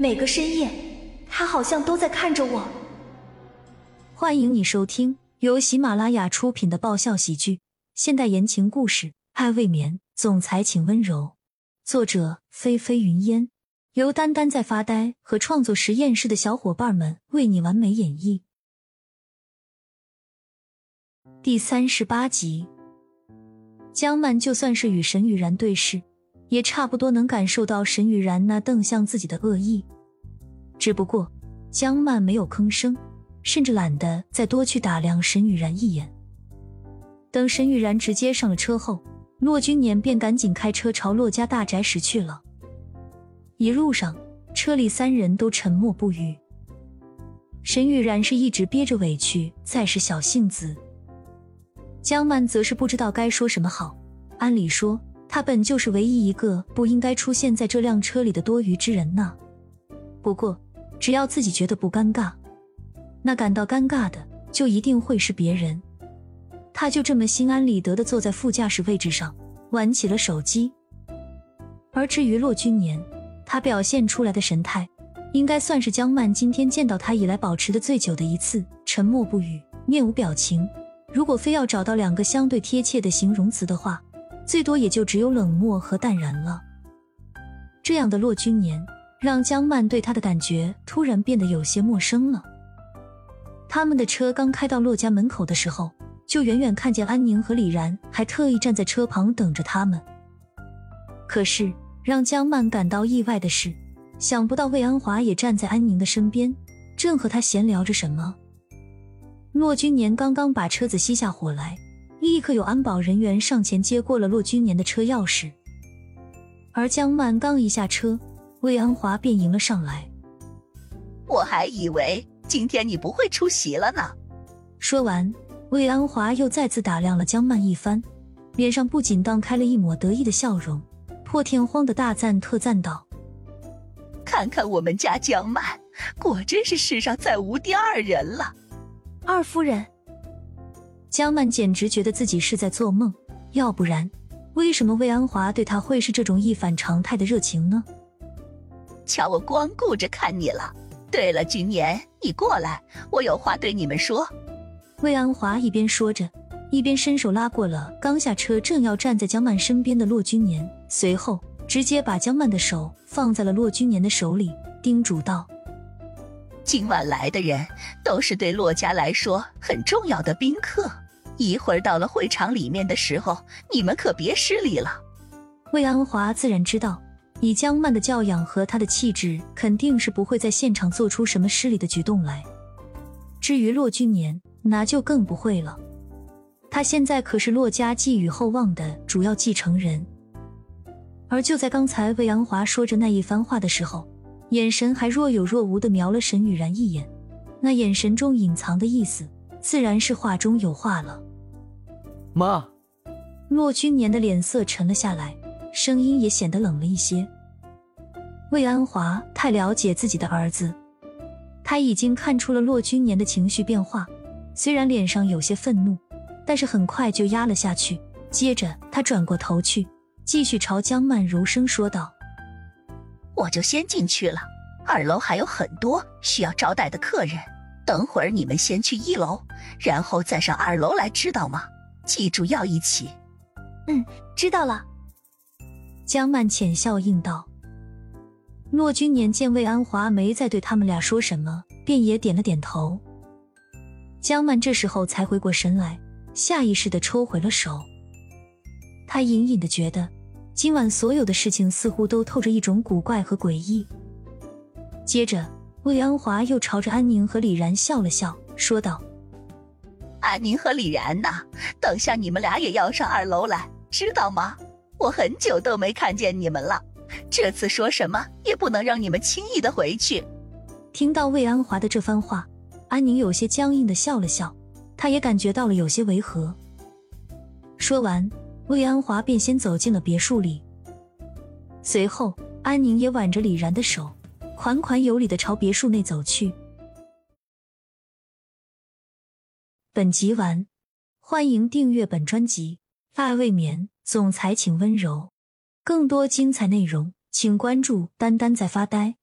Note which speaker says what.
Speaker 1: 每个深夜，他好像都在看着我。
Speaker 2: 欢迎你收听由喜马拉雅出品的爆笑喜剧、现代言情故事《爱未眠》，总裁请温柔。作者：菲菲云烟，由丹丹在发呆和创作实验室的小伙伴们为你完美演绎。第三十八集，江曼就算是与沈雨然对视。也差不多能感受到沈雨然那瞪向自己的恶意，只不过江曼没有吭声，甚至懒得再多去打量沈雨然一眼。等沈雨然直接上了车后，骆君年便赶紧开车朝骆家大宅驶去了。一路上，车里三人都沉默不语。沈雨然是一直憋着委屈，再是小性子，江曼则是不知道该说什么好。按理说。他本就是唯一一个不应该出现在这辆车里的多余之人呢。不过，只要自己觉得不尴尬，那感到尴尬的就一定会是别人。他就这么心安理得的坐在副驾驶位置上，玩起了手机。而至于骆君年，他表现出来的神态，应该算是江曼今天见到他以来保持的最久的一次，沉默不语，面无表情。如果非要找到两个相对贴切的形容词的话，最多也就只有冷漠和淡然了。这样的骆君年，让江曼对他的感觉突然变得有些陌生了。他们的车刚开到骆家门口的时候，就远远看见安宁和李然还特意站在车旁等着他们。可是让江曼感到意外的是，想不到魏安华也站在安宁的身边，正和他闲聊着什么。骆君年刚刚把车子熄下火来。立刻有安保人员上前接过了骆君年的车钥匙，而江曼刚一下车，魏安华便迎了上来。
Speaker 3: 我还以为今天你不会出席了呢。
Speaker 2: 说完，魏安华又再次打量了江曼一番，脸上不仅荡开了一抹得意的笑容，破天荒的大赞特赞道：“
Speaker 3: 看看我们家江曼，果真是世上再无第二人了。”
Speaker 1: 二夫人。
Speaker 2: 江曼简直觉得自己是在做梦，要不然，为什么魏安华对她会是这种一反常态的热情呢？
Speaker 3: 瞧我光顾着看你了。对了，君年，你过来，我有话对你们说。
Speaker 2: 魏安华一边说着，一边伸手拉过了刚下车正要站在江曼身边的骆君年，随后直接把江曼的手放在了骆君年的手里，叮嘱道：“
Speaker 3: 今晚来的人都是对洛家来说很重要的宾客。”一会儿到了会场里面的时候，你们可别失礼了。
Speaker 2: 魏安华自然知道，以江曼的教养和她的气质，肯定是不会在现场做出什么失礼的举动来。至于骆君年，那就更不会了。他现在可是骆家寄予厚望的主要继承人。而就在刚才，魏安华说着那一番话的时候，眼神还若有若无的瞄了沈雨然一眼，那眼神中隐藏的意思，自然是话中有话了。
Speaker 4: 妈，
Speaker 2: 骆君年的脸色沉了下来，声音也显得冷了一些。魏安华太了解自己的儿子，他已经看出了骆君年的情绪变化，虽然脸上有些愤怒，但是很快就压了下去。接着，他转过头去，继续朝江曼柔声说道：“
Speaker 3: 我就先进去了，二楼还有很多需要招待的客人，等会儿你们先去一楼，然后再上二楼来，知道吗？”记住要一起。
Speaker 1: 嗯，知道了。
Speaker 2: 江曼浅笑应道。骆君年见魏安华没再对他们俩说什么，便也点了点头。江曼这时候才回过神来，下意识的抽回了手。他隐隐的觉得，今晚所有的事情似乎都透着一种古怪和诡异。接着，魏安华又朝着安宁和李然笑了笑，说道。
Speaker 3: 安宁和李然呢？等下你们俩也要上二楼来，知道吗？我很久都没看见你们了，这次说什么也不能让你们轻易的回去。
Speaker 2: 听到魏安华的这番话，安宁有些僵硬的笑了笑，她也感觉到了有些违和。说完，魏安华便先走进了别墅里，随后安宁也挽着李然的手，款款有礼的朝别墅内走去。本集完，欢迎订阅本专辑《爱未眠》，总裁请温柔。更多精彩内容，请关注“丹丹在发呆”。